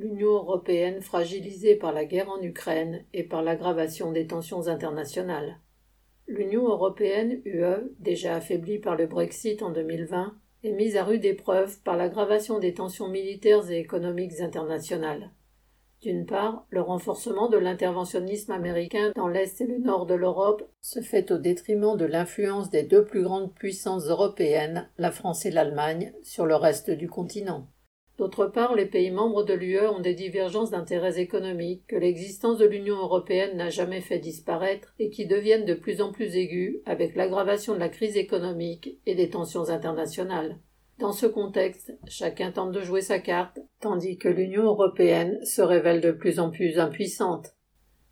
l'Union européenne fragilisée par la guerre en Ukraine et par l'aggravation des tensions internationales. L'Union européenne UE, déjà affaiblie par le Brexit en 2020, est mise à rude épreuve par l'aggravation des tensions militaires et économiques internationales. D'une part, le renforcement de l'interventionnisme américain dans l'Est et le Nord de l'Europe se fait au détriment de l'influence des deux plus grandes puissances européennes, la France et l'Allemagne, sur le reste du continent. D'autre part, les pays membres de l'UE ont des divergences d'intérêts économiques que l'existence de l'Union européenne n'a jamais fait disparaître et qui deviennent de plus en plus aiguës avec l'aggravation de la crise économique et des tensions internationales. Dans ce contexte, chacun tente de jouer sa carte, tandis que l'Union européenne se révèle de plus en plus impuissante.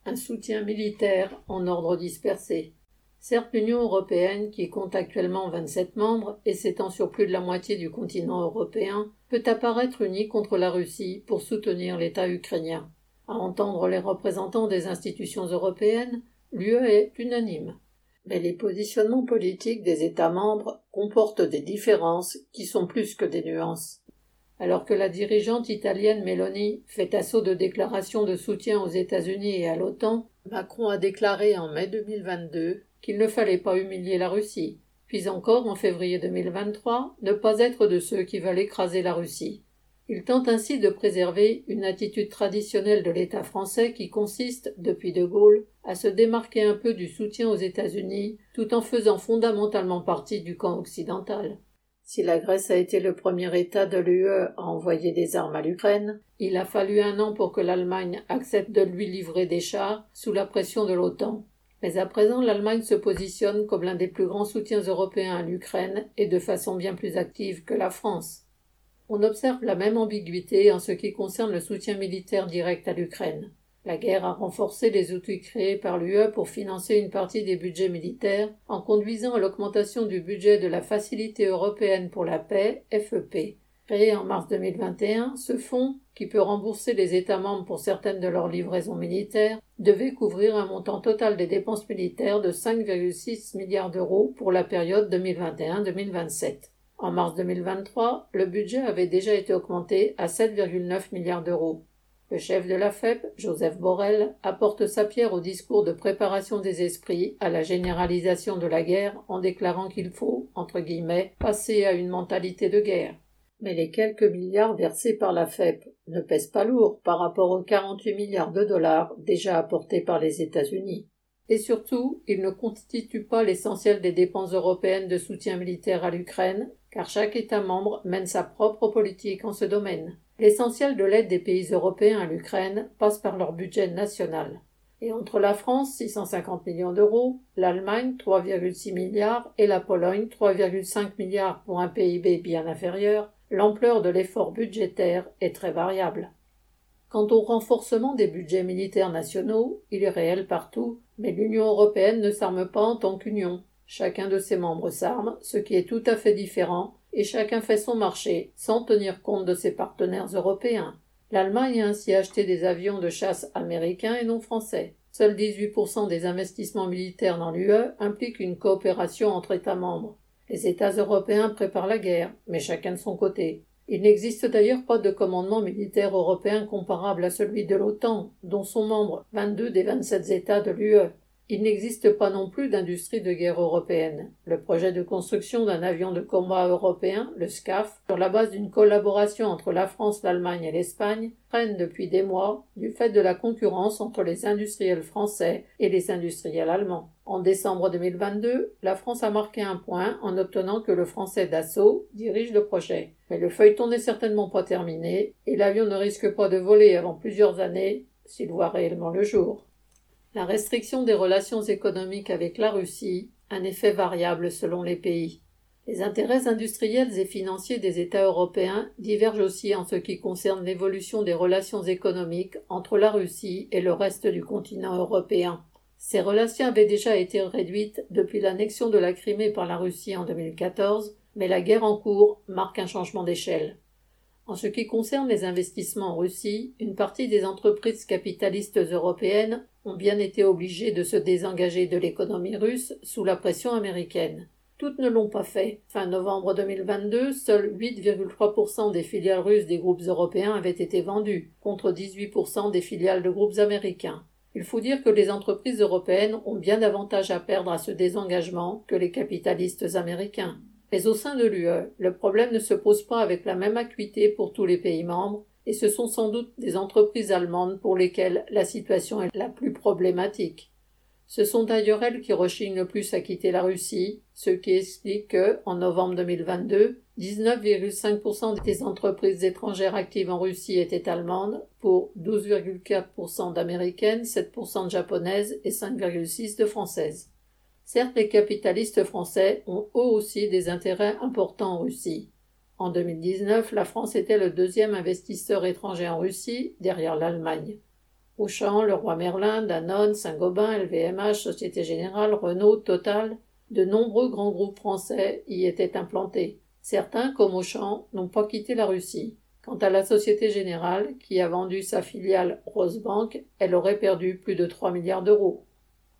Un soutien militaire en ordre dispersé. Certes, l'Union européenne, qui compte actuellement 27 membres et s'étend sur plus de la moitié du continent européen, peut apparaître unie contre la Russie pour soutenir l'État ukrainien. À entendre les représentants des institutions européennes, l'UE est unanime mais les positionnements politiques des États membres comportent des différences qui sont plus que des nuances. Alors que la dirigeante italienne Meloni fait assaut de déclarations de soutien aux États-Unis et à l'OTAN, Macron a déclaré en mai 2022 qu'il ne fallait pas humilier la Russie, puis encore en février 2023 ne pas être de ceux qui veulent écraser la Russie. Il tente ainsi de préserver une attitude traditionnelle de l'État français qui consiste, depuis De Gaulle, à se démarquer un peu du soutien aux États-Unis, tout en faisant fondamentalement partie du camp occidental. Si la Grèce a été le premier État de l'UE à envoyer des armes à l'Ukraine, il a fallu un an pour que l'Allemagne accepte de lui livrer des chars sous la pression de l'OTAN. Mais à présent, l'Allemagne se positionne comme l'un des plus grands soutiens européens à l'Ukraine et de façon bien plus active que la France. On observe la même ambiguïté en ce qui concerne le soutien militaire direct à l'Ukraine. La guerre a renforcé les outils créés par l'UE pour financer une partie des budgets militaires en conduisant à l'augmentation du budget de la Facilité européenne pour la paix, FEP. Créé en mars 2021, ce fonds, qui peut rembourser les États membres pour certaines de leurs livraisons militaires, devait couvrir un montant total des dépenses militaires de 5,6 milliards d'euros pour la période 2021-2027. En mars 2023, le budget avait déjà été augmenté à 7,9 milliards d'euros. Le chef de la FEP, Joseph Borrell, apporte sa pierre au discours de préparation des esprits à la généralisation de la guerre en déclarant qu'il faut, entre guillemets, passer à une mentalité de guerre. Mais les quelques milliards versés par la FEP ne pèsent pas lourd par rapport aux 48 milliards de dollars déjà apportés par les États-Unis. Et surtout, ils ne constituent pas l'essentiel des dépenses européennes de soutien militaire à l'Ukraine, car chaque État membre mène sa propre politique en ce domaine. L'essentiel de l'aide des pays européens à l'Ukraine passe par leur budget national. Et entre la France, 650 millions d'euros, l'Allemagne, 3,6 milliards, et la Pologne, 3,5 milliards pour un PIB bien inférieur, l'ampleur de l'effort budgétaire est très variable. Quant au renforcement des budgets militaires nationaux, il est réel partout, mais l'Union européenne ne s'arme pas en tant qu'union. Chacun de ses membres s'arme, ce qui est tout à fait différent, et chacun fait son marché, sans tenir compte de ses partenaires européens. L'Allemagne a ainsi acheté des avions de chasse américains et non français. Seuls 18% des investissements militaires dans l'UE impliquent une coopération entre États membres. Les États européens préparent la guerre, mais chacun de son côté. Il n'existe d'ailleurs pas de commandement militaire européen comparable à celui de l'OTAN, dont sont membres 22 des 27 États de l'UE. Il n'existe pas non plus d'industrie de guerre européenne. Le projet de construction d'un avion de combat européen, le SCAF, sur la base d'une collaboration entre la France, l'Allemagne et l'Espagne, traîne depuis des mois du fait de la concurrence entre les industriels français et les industriels allemands. En décembre 2022, la France a marqué un point en obtenant que le français Dassault dirige le projet. Mais le feuilleton n'est certainement pas terminé et l'avion ne risque pas de voler avant plusieurs années s'il voit réellement le jour. La restriction des relations économiques avec la Russie, un effet variable selon les pays. Les intérêts industriels et financiers des États européens divergent aussi en ce qui concerne l'évolution des relations économiques entre la Russie et le reste du continent européen. Ces relations avaient déjà été réduites depuis l'annexion de la Crimée par la Russie en 2014, mais la guerre en cours marque un changement d'échelle. En ce qui concerne les investissements en Russie, une partie des entreprises capitalistes européennes ont bien été obligées de se désengager de l'économie russe sous la pression américaine. Toutes ne l'ont pas fait. Fin novembre 2022, seuls 8,3% des filiales russes des groupes européens avaient été vendues, contre 18% des filiales de groupes américains. Il faut dire que les entreprises européennes ont bien davantage à perdre à ce désengagement que les capitalistes américains. Mais au sein de l'UE, le problème ne se pose pas avec la même acuité pour tous les pays membres, et ce sont sans doute des entreprises allemandes pour lesquelles la situation est la plus problématique. Ce sont d'ailleurs elles qui rechignent le plus à quitter la Russie, ce qui explique que, en novembre 2022, 19,5% des entreprises étrangères actives en Russie étaient allemandes, pour 12,4% d'américaines, 7% de japonaises et 5,6% de françaises. Certes, les capitalistes français ont eux aussi des intérêts importants en Russie. En 2019, la France était le deuxième investisseur étranger en Russie, derrière l'Allemagne. Auchan, Leroy Merlin, Danone, Saint-Gobain, LVMH, Société Générale, Renault, Total, de nombreux grands groupes français y étaient implantés. Certains, comme Auchan, n'ont pas quitté la Russie. Quant à la Société Générale, qui a vendu sa filiale Rosebank, elle aurait perdu plus de 3 milliards d'euros.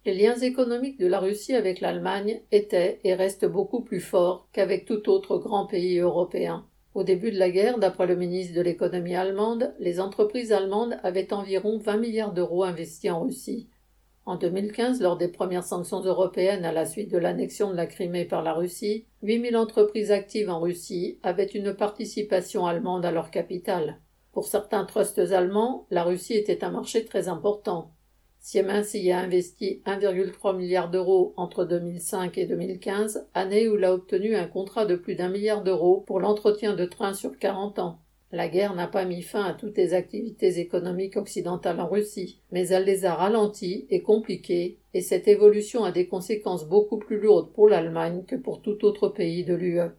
Les liens économiques de la Russie avec l'Allemagne étaient et restent beaucoup plus forts qu'avec tout autre grand pays européen. Au début de la guerre, d'après le ministre de l'économie allemande, les entreprises allemandes avaient environ 20 milliards d'euros investis en Russie. En 2015, lors des premières sanctions européennes à la suite de l'annexion de la Crimée par la Russie, 8000 entreprises actives en Russie avaient une participation allemande à leur capital. Pour certains trusts allemands, la Russie était un marché très important. Siemens y a investi 1,3 milliard d'euros entre 2005 et 2015, année où il a obtenu un contrat de plus d'un milliard d'euros pour l'entretien de trains sur 40 ans. La guerre n'a pas mis fin à toutes les activités économiques occidentales en Russie, mais elle les a ralenties et compliquées, et cette évolution a des conséquences beaucoup plus lourdes pour l'Allemagne que pour tout autre pays de l'UE.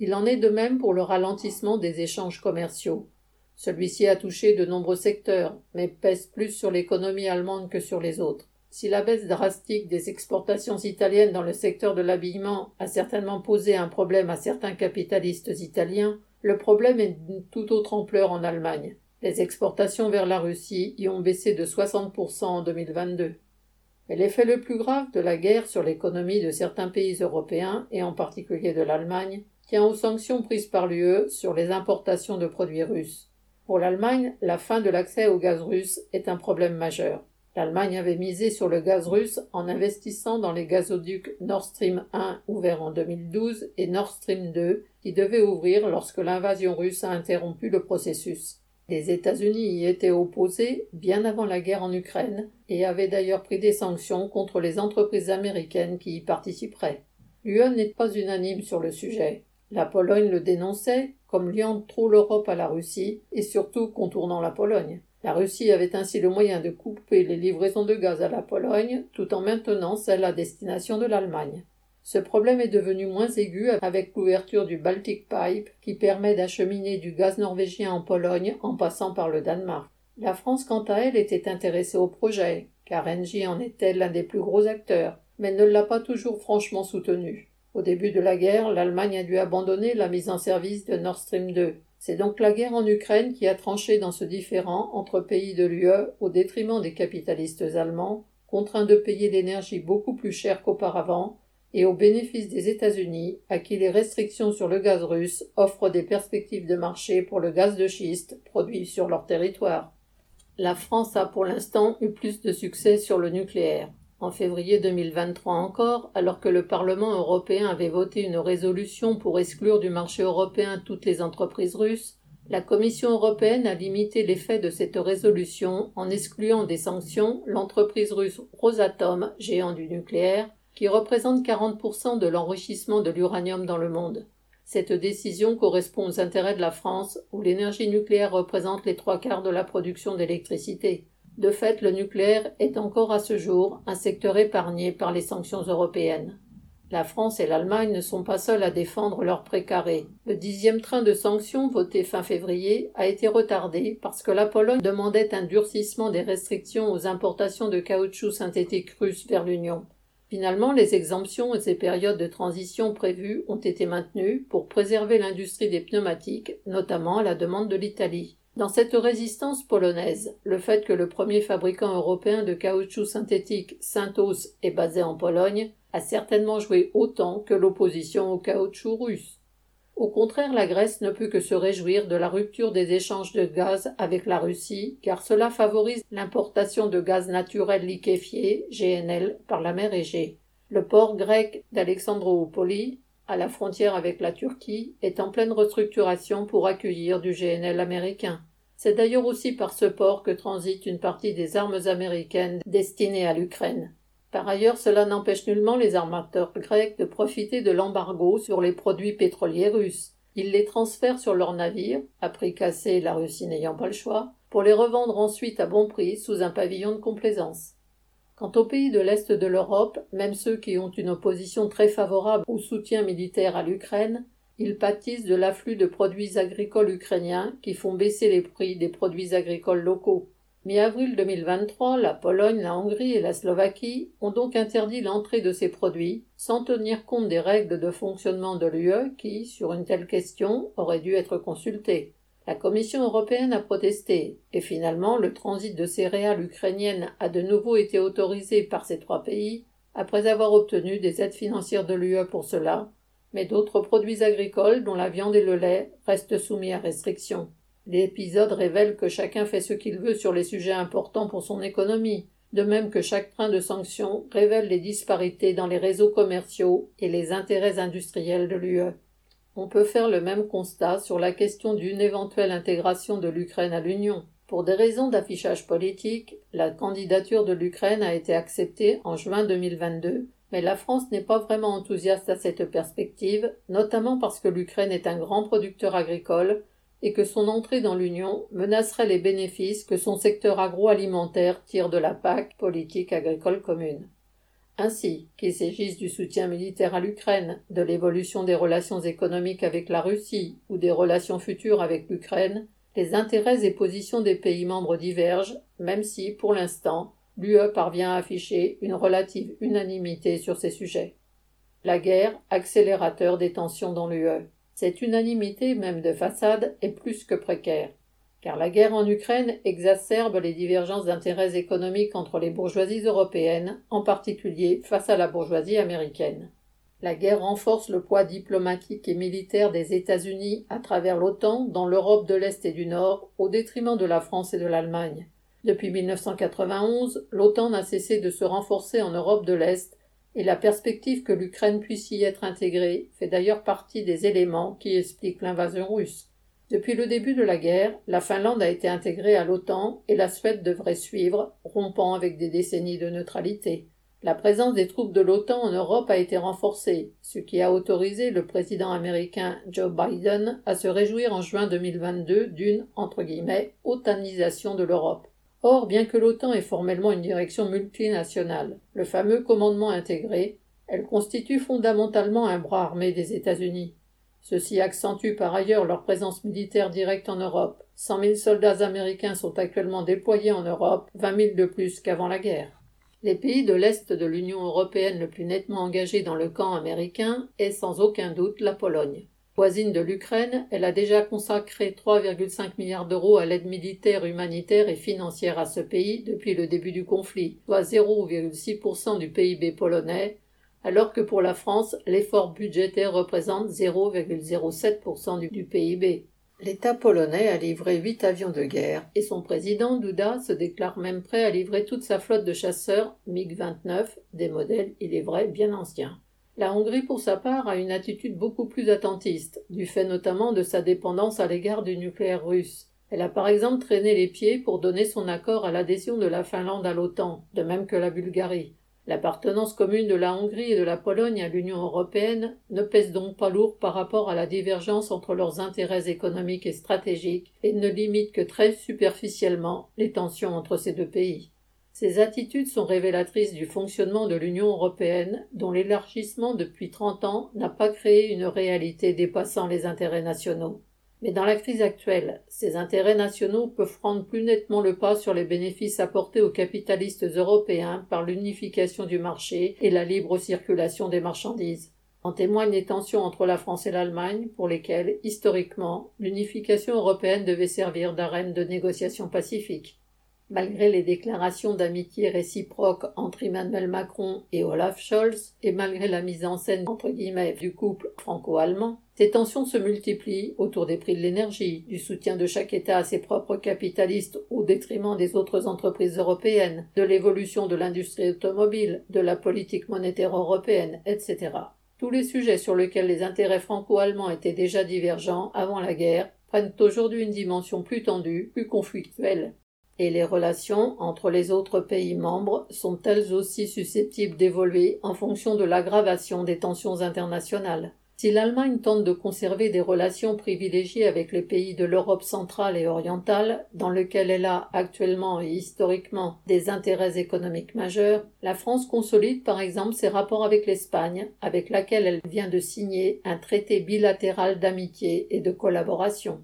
Il en est de même pour le ralentissement des échanges commerciaux. Celui-ci a touché de nombreux secteurs, mais pèse plus sur l'économie allemande que sur les autres. Si la baisse drastique des exportations italiennes dans le secteur de l'habillement a certainement posé un problème à certains capitalistes italiens, le problème est d'une toute autre ampleur en Allemagne. Les exportations vers la Russie y ont baissé de 60% en 2022. Mais l'effet le plus grave de la guerre sur l'économie de certains pays européens, et en particulier de l'Allemagne, tient aux sanctions prises par l'UE sur les importations de produits russes. Pour l'Allemagne, la fin de l'accès au gaz russe est un problème majeur. L'Allemagne avait misé sur le gaz russe en investissant dans les gazoducs Nord Stream 1 ouverts en 2012 et Nord Stream 2 qui devaient ouvrir lorsque l'invasion russe a interrompu le processus. Les États-Unis y étaient opposés bien avant la guerre en Ukraine et avaient d'ailleurs pris des sanctions contre les entreprises américaines qui y participeraient. L'UE n'est pas unanime sur le sujet. La Pologne le dénonçait comme liant trop l'Europe à la Russie et surtout contournant la Pologne. La Russie avait ainsi le moyen de couper les livraisons de gaz à la Pologne tout en maintenant celles à destination de l'Allemagne. Ce problème est devenu moins aigu avec l'ouverture du Baltic Pipe qui permet d'acheminer du gaz norvégien en Pologne en passant par le Danemark. La France, quant à elle, était intéressée au projet, car Engie en était l'un des plus gros acteurs, mais ne l'a pas toujours franchement soutenu. Au début de la guerre, l'Allemagne a dû abandonner la mise en service de Nord Stream 2. C'est donc la guerre en Ukraine qui a tranché dans ce différend entre pays de l'UE au détriment des capitalistes allemands, contraints de payer l'énergie beaucoup plus cher qu'auparavant, et au bénéfice des États-Unis, à qui les restrictions sur le gaz russe offrent des perspectives de marché pour le gaz de schiste produit sur leur territoire. La France a pour l'instant eu plus de succès sur le nucléaire. En février 2023 encore, alors que le Parlement européen avait voté une résolution pour exclure du marché européen toutes les entreprises russes, la Commission européenne a limité l'effet de cette résolution en excluant des sanctions l'entreprise russe Rosatom, géant du nucléaire, qui représente 40% de l'enrichissement de l'uranium dans le monde. Cette décision correspond aux intérêts de la France, où l'énergie nucléaire représente les trois quarts de la production d'électricité. De fait, le nucléaire est encore à ce jour un secteur épargné par les sanctions européennes. La France et l'Allemagne ne sont pas seules à défendre leur précaré. Le dixième train de sanctions voté fin février a été retardé parce que la Pologne demandait un durcissement des restrictions aux importations de caoutchouc synthétique russe vers l'Union. Finalement, les exemptions et ces périodes de transition prévues ont été maintenues pour préserver l'industrie des pneumatiques, notamment à la demande de l'Italie. Dans cette résistance polonaise, le fait que le premier fabricant européen de caoutchouc synthétique, Synthos, est basé en Pologne, a certainement joué autant que l'opposition au caoutchouc russe. Au contraire, la Grèce ne peut que se réjouir de la rupture des échanges de gaz avec la Russie, car cela favorise l'importation de gaz naturel liquéfié, GNL, par la mer Égée. Le port grec d'Alexandroupoli, à la frontière avec la Turquie, est en pleine restructuration pour accueillir du GNL américain. C'est d'ailleurs aussi par ce port que transite une partie des armes américaines destinées à l'Ukraine. Par ailleurs, cela n'empêche nullement les armateurs grecs de profiter de l'embargo sur les produits pétroliers russes. Ils les transfèrent sur leurs navires, à prix cassé la Russie n'ayant pas le choix, pour les revendre ensuite à bon prix sous un pavillon de complaisance. Quant aux pays de l'Est de l'Europe, même ceux qui ont une opposition très favorable au soutien militaire à l'Ukraine, ils pâtissent de l'afflux de produits agricoles ukrainiens qui font baisser les prix des produits agricoles locaux. Mi-avril 2023, la Pologne, la Hongrie et la Slovaquie ont donc interdit l'entrée de ces produits, sans tenir compte des règles de fonctionnement de l'UE qui, sur une telle question, auraient dû être consultées. La Commission européenne a protesté, et finalement le transit de céréales ukrainiennes a de nouveau été autorisé par ces trois pays, après avoir obtenu des aides financières de l'UE pour cela, mais d'autres produits agricoles, dont la viande et le lait, restent soumis à restrictions. L'épisode révèle que chacun fait ce qu'il veut sur les sujets importants pour son économie, de même que chaque train de sanctions révèle les disparités dans les réseaux commerciaux et les intérêts industriels de l'UE. On peut faire le même constat sur la question d'une éventuelle intégration de l'Ukraine à l'Union. Pour des raisons d'affichage politique, la candidature de l'Ukraine a été acceptée en juin 2022, mais la France n'est pas vraiment enthousiaste à cette perspective, notamment parce que l'Ukraine est un grand producteur agricole et que son entrée dans l'Union menacerait les bénéfices que son secteur agroalimentaire tire de la PAC, politique agricole commune. Ainsi, qu'il s'agisse du soutien militaire à l'Ukraine, de l'évolution des relations économiques avec la Russie ou des relations futures avec l'Ukraine, les intérêts et positions des pays membres divergent, même si, pour l'instant, l'UE parvient à afficher une relative unanimité sur ces sujets. La guerre, accélérateur des tensions dans l'UE. Cette unanimité, même de façade, est plus que précaire, car la guerre en Ukraine exacerbe les divergences d'intérêts économiques entre les bourgeoisies européennes, en particulier face à la bourgeoisie américaine. La guerre renforce le poids diplomatique et militaire des États-Unis à travers l'OTAN dans l'Europe de l'Est et du Nord, au détriment de la France et de l'Allemagne. Depuis 1991, l'OTAN n'a cessé de se renforcer en Europe de l'Est et la perspective que l'Ukraine puisse y être intégrée fait d'ailleurs partie des éléments qui expliquent l'invasion russe. Depuis le début de la guerre, la Finlande a été intégrée à l'OTAN et la Suède devrait suivre, rompant avec des décennies de neutralité. La présence des troupes de l'OTAN en Europe a été renforcée, ce qui a autorisé le président américain Joe Biden à se réjouir en juin 2022 d'une, entre guillemets, otanisation de l'Europe. Or, bien que l'OTAN ait formellement une direction multinationale, le fameux commandement intégré, elle constitue fondamentalement un bras armé des États-Unis. Ceci accentue par ailleurs leur présence militaire directe en Europe. Cent mille soldats américains sont actuellement déployés en Europe, vingt mille de plus qu'avant la guerre. Les pays de l'Est de l'Union européenne le plus nettement engagés dans le camp américain est sans aucun doute la Pologne. Voisine de l'Ukraine, elle a déjà consacré 3,5 milliards d'euros à l'aide militaire, humanitaire et financière à ce pays depuis le début du conflit, soit 0,6% du PIB polonais, alors que pour la France, l'effort budgétaire représente 0,07% du PIB. L'État polonais a livré huit avions de guerre et son président Duda se déclare même prêt à livrer toute sa flotte de chasseurs MiG-29, des modèles, il est vrai, bien anciens. La Hongrie, pour sa part, a une attitude beaucoup plus attentiste, du fait notamment de sa dépendance à l'égard du nucléaire russe. Elle a par exemple traîné les pieds pour donner son accord à l'adhésion de la Finlande à l'OTAN, de même que la Bulgarie. L'appartenance commune de la Hongrie et de la Pologne à l'Union européenne ne pèse donc pas lourd par rapport à la divergence entre leurs intérêts économiques et stratégiques et ne limite que très superficiellement les tensions entre ces deux pays. Ces attitudes sont révélatrices du fonctionnement de l'Union européenne, dont l'élargissement depuis trente ans n'a pas créé une réalité dépassant les intérêts nationaux. Mais dans la crise actuelle, ces intérêts nationaux peuvent prendre plus nettement le pas sur les bénéfices apportés aux capitalistes européens par l'unification du marché et la libre circulation des marchandises. En témoignent les tensions entre la France et l'Allemagne, pour lesquelles, historiquement, l'unification européenne devait servir d'arène de négociation pacifique. Malgré les déclarations d'amitié réciproque entre Emmanuel Macron et Olaf Scholz, et malgré la mise en scène entre guillemets du couple franco-allemand, ces tensions se multiplient autour des prix de l'énergie, du soutien de chaque État à ses propres capitalistes au détriment des autres entreprises européennes, de l'évolution de l'industrie automobile, de la politique monétaire européenne, etc. Tous les sujets sur lesquels les intérêts franco-allemands étaient déjà divergents avant la guerre prennent aujourd'hui une dimension plus tendue, plus conflictuelle et les relations entre les autres pays membres sont elles aussi susceptibles d'évoluer en fonction de l'aggravation des tensions internationales? Si l'Allemagne tente de conserver des relations privilégiées avec les pays de l'Europe centrale et orientale, dans lesquels elle a actuellement et historiquement des intérêts économiques majeurs, la France consolide par exemple ses rapports avec l'Espagne, avec laquelle elle vient de signer un traité bilatéral d'amitié et de collaboration.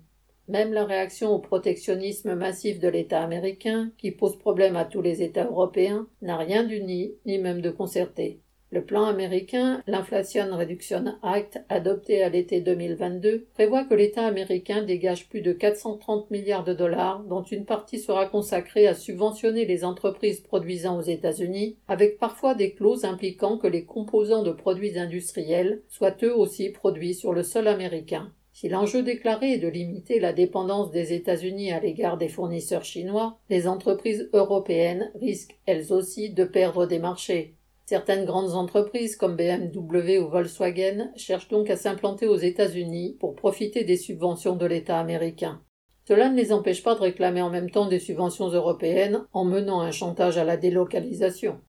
Même la réaction au protectionnisme massif de l'État américain, qui pose problème à tous les États européens, n'a rien d'uni, ni même de concerté. Le plan américain, l'Inflation Reduction Act, adopté à l'été 2022, prévoit que l'État américain dégage plus de 430 milliards de dollars, dont une partie sera consacrée à subventionner les entreprises produisant aux États-Unis, avec parfois des clauses impliquant que les composants de produits industriels soient eux aussi produits sur le sol américain. Si l'enjeu déclaré est de limiter la dépendance des États-Unis à l'égard des fournisseurs chinois, les entreprises européennes risquent elles aussi de perdre des marchés. Certaines grandes entreprises comme BMW ou Volkswagen cherchent donc à s'implanter aux États-Unis pour profiter des subventions de l'État américain. Cela ne les empêche pas de réclamer en même temps des subventions européennes en menant un chantage à la délocalisation.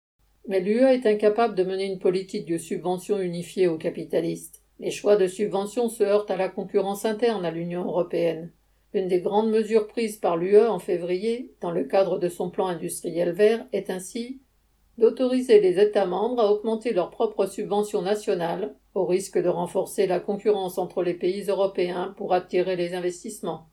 Mais l'UE est incapable de mener une politique de subventions unifiée aux capitalistes. Les choix de subventions se heurtent à la concurrence interne à l'Union européenne. Une des grandes mesures prises par l'UE en février, dans le cadre de son plan industriel vert, est ainsi d'autoriser les États membres à augmenter leurs propres subventions nationales, au risque de renforcer la concurrence entre les pays européens pour attirer les investissements.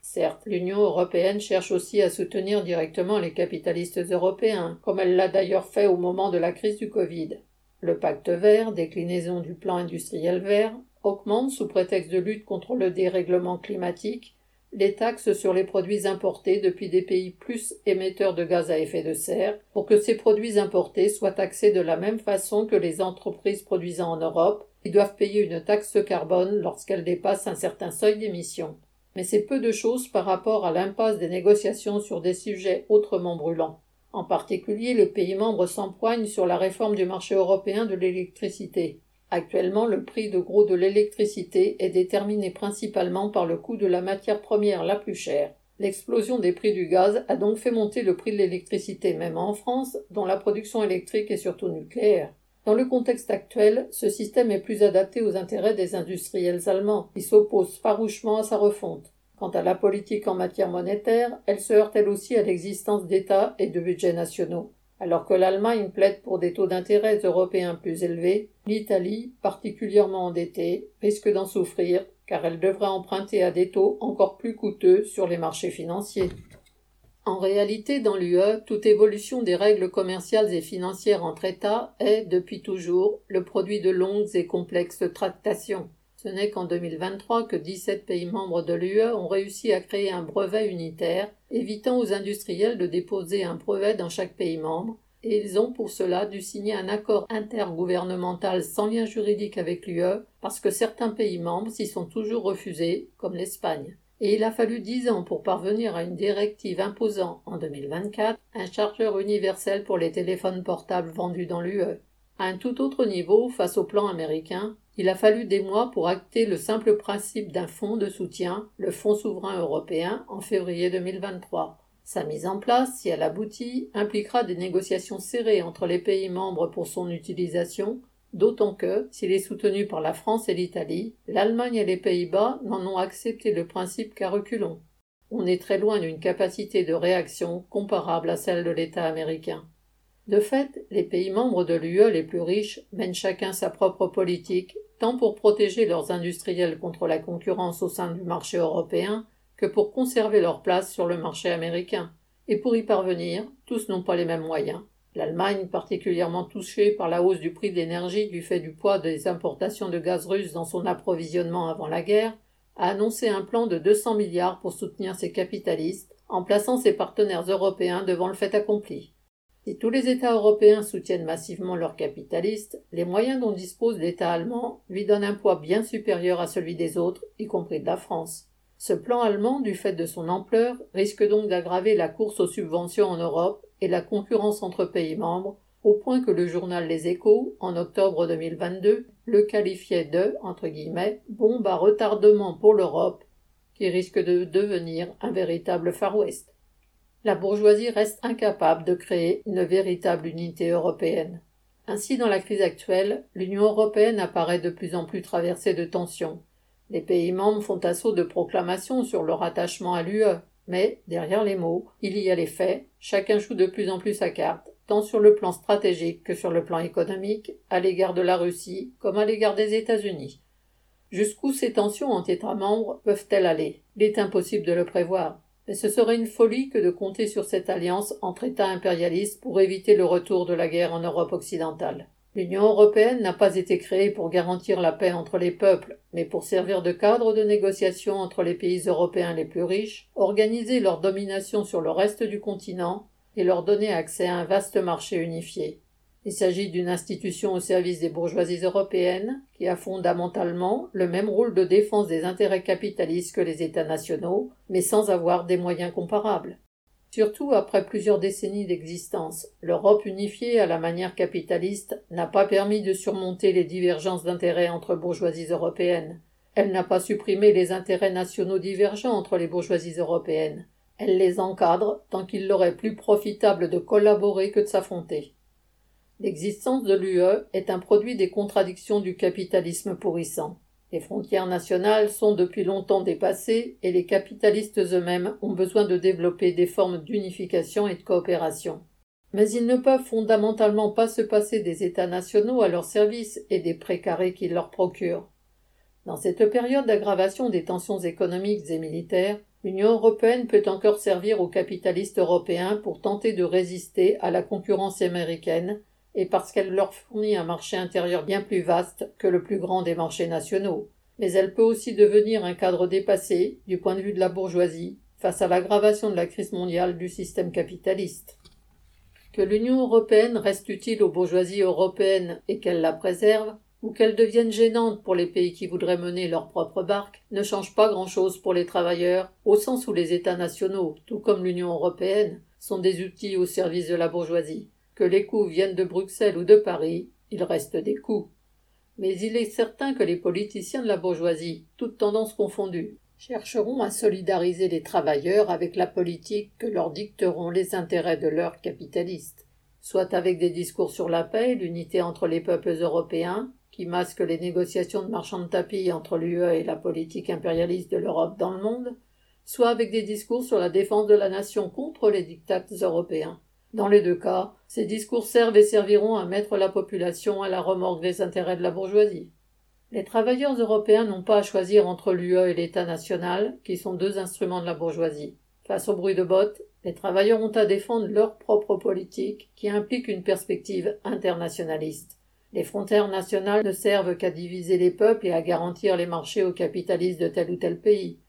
Certes, l'Union européenne cherche aussi à soutenir directement les capitalistes européens, comme elle l'a d'ailleurs fait au moment de la crise du Covid. Le pacte vert, déclinaison du plan industriel vert, augmente, sous prétexte de lutte contre le dérèglement climatique, les taxes sur les produits importés depuis des pays plus émetteurs de gaz à effet de serre, pour que ces produits importés soient taxés de la même façon que les entreprises produisant en Europe, qui doivent payer une taxe carbone lorsqu'elles dépassent un certain seuil d'émissions. Mais c'est peu de choses par rapport à l'impasse des négociations sur des sujets autrement brûlants. En particulier, les pays membres s'empoignent sur la réforme du marché européen de l'électricité. Actuellement, le prix de gros de l'électricité est déterminé principalement par le coût de la matière première la plus chère. L'explosion des prix du gaz a donc fait monter le prix de l'électricité, même en France, dont la production électrique est surtout nucléaire. Dans le contexte actuel, ce système est plus adapté aux intérêts des industriels allemands, qui s'opposent farouchement à sa refonte. Quant à la politique en matière monétaire, elle se heurte elle aussi à l'existence d'États et de budgets nationaux. Alors que l'Allemagne plaide pour des taux d'intérêt européens plus élevés, l'Italie, particulièrement endettée, risque d'en souffrir car elle devra emprunter à des taux encore plus coûteux sur les marchés financiers. En réalité, dans l'UE, toute évolution des règles commerciales et financières entre États est, depuis toujours, le produit de longues et complexes tractations. Ce n'est qu'en 2023 que 17 pays membres de l'UE ont réussi à créer un brevet unitaire, évitant aux industriels de déposer un brevet dans chaque pays membre, et ils ont pour cela dû signer un accord intergouvernemental sans lien juridique avec l'UE, parce que certains pays membres s'y sont toujours refusés, comme l'Espagne. Et il a fallu dix ans pour parvenir à une directive imposant, en 2024, un chargeur universel pour les téléphones portables vendus dans l'UE. À un tout autre niveau, face au plan américain, il a fallu des mois pour acter le simple principe d'un fonds de soutien, le Fonds souverain européen, en février 2023. Sa mise en place, si elle aboutit, impliquera des négociations serrées entre les pays membres pour son utilisation, d'autant que, s'il est soutenu par la France et l'Italie, l'Allemagne et les Pays-Bas n'en ont accepté le principe qu'à reculons. On est très loin d'une capacité de réaction comparable à celle de l'État américain. De fait, les pays membres de l'UE les plus riches mènent chacun sa propre politique tant pour protéger leurs industriels contre la concurrence au sein du marché européen que pour conserver leur place sur le marché américain. Et pour y parvenir, tous n'ont pas les mêmes moyens. L'Allemagne, particulièrement touchée par la hausse du prix de l'énergie du fait du poids des importations de gaz russe dans son approvisionnement avant la guerre, a annoncé un plan de 200 milliards pour soutenir ses capitalistes, en plaçant ses partenaires européens devant le fait accompli. Si tous les États européens soutiennent massivement leurs capitalistes, les moyens dont dispose l'État allemand lui donnent un poids bien supérieur à celui des autres, y compris de la France. Ce plan allemand, du fait de son ampleur, risque donc d'aggraver la course aux subventions en Europe et la concurrence entre pays membres, au point que le journal Les Échos, en octobre 2022, le qualifiait de entre guillemets, bombe à retardement pour l'Europe, qui risque de devenir un véritable Far West la bourgeoisie reste incapable de créer une véritable unité européenne. Ainsi, dans la crise actuelle, l'Union européenne apparaît de plus en plus traversée de tensions. Les pays membres font assaut de proclamations sur leur attachement à l'UE, mais, derrière les mots, il y a les faits, chacun joue de plus en plus sa carte, tant sur le plan stratégique que sur le plan économique, à l'égard de la Russie comme à l'égard des États-Unis. Jusqu'où ces tensions entre États membres peuvent-elles aller? Il est impossible de le prévoir. Mais ce serait une folie que de compter sur cette alliance entre États impérialistes pour éviter le retour de la guerre en Europe occidentale. L'Union européenne n'a pas été créée pour garantir la paix entre les peuples, mais pour servir de cadre de négociation entre les pays européens les plus riches, organiser leur domination sur le reste du continent et leur donner accès à un vaste marché unifié. Il s'agit d'une institution au service des bourgeoisies européennes qui a fondamentalement le même rôle de défense des intérêts capitalistes que les États nationaux, mais sans avoir des moyens comparables. Surtout après plusieurs décennies d'existence, l'Europe unifiée à la manière capitaliste n'a pas permis de surmonter les divergences d'intérêts entre bourgeoisies européennes. Elle n'a pas supprimé les intérêts nationaux divergents entre les bourgeoisies européennes. Elle les encadre tant qu'il leur est plus profitable de collaborer que de s'affronter. L'existence de l'UE est un produit des contradictions du capitalisme pourrissant. Les frontières nationales sont depuis longtemps dépassées et les capitalistes eux-mêmes ont besoin de développer des formes d'unification et de coopération. Mais ils ne peuvent fondamentalement pas se passer des États nationaux à leur service et des précarés qu'ils leur procurent. Dans cette période d'aggravation des tensions économiques et militaires, l'Union européenne peut encore servir aux capitalistes européens pour tenter de résister à la concurrence américaine et parce qu'elle leur fournit un marché intérieur bien plus vaste que le plus grand des marchés nationaux. Mais elle peut aussi devenir un cadre dépassé, du point de vue de la bourgeoisie, face à l'aggravation de la crise mondiale du système capitaliste. Que l'Union européenne reste utile aux bourgeoisies européennes et qu'elle la préserve, ou qu'elle devienne gênante pour les pays qui voudraient mener leur propre barque, ne change pas grand-chose pour les travailleurs, au sens où les États nationaux, tout comme l'Union européenne, sont des outils au service de la bourgeoisie. Que les coups viennent de Bruxelles ou de Paris, il reste des coups. Mais il est certain que les politiciens de la bourgeoisie, toutes tendances confondues, chercheront à solidariser les travailleurs avec la politique que leur dicteront les intérêts de leurs capitalistes, soit avec des discours sur la paix, l'unité entre les peuples européens, qui masquent les négociations de marchands de tapis entre l'UE et la politique impérialiste de l'Europe dans le monde, soit avec des discours sur la défense de la nation contre les dictats européens. Dans les deux cas, ces discours servent et serviront à mettre la population à la remorque des intérêts de la bourgeoisie. Les travailleurs européens n'ont pas à choisir entre l'UE et l'État national, qui sont deux instruments de la bourgeoisie. Face au bruit de bottes, les travailleurs ont à défendre leur propre politique, qui implique une perspective internationaliste. Les frontières nationales ne servent qu'à diviser les peuples et à garantir les marchés aux capitalistes de tel ou tel pays.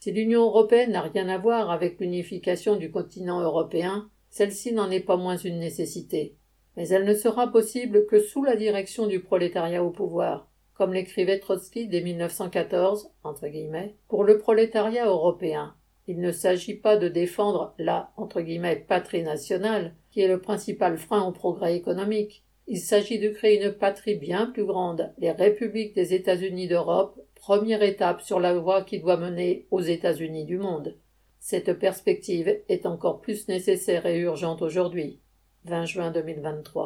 Si l'Union européenne n'a rien à voir avec l'unification du continent européen, celle-ci n'en est pas moins une nécessité. Mais elle ne sera possible que sous la direction du prolétariat au pouvoir, comme l'écrivait Trotsky dès 1914, entre guillemets, pour le prolétariat européen. Il ne s'agit pas de défendre la patrie nationale, qui est le principal frein au progrès économique. Il s'agit de créer une patrie bien plus grande, les républiques des États-Unis d'Europe, première étape sur la voie qui doit mener aux États-Unis du monde. Cette perspective est encore plus nécessaire et urgente aujourd'hui. 20 juin 2023.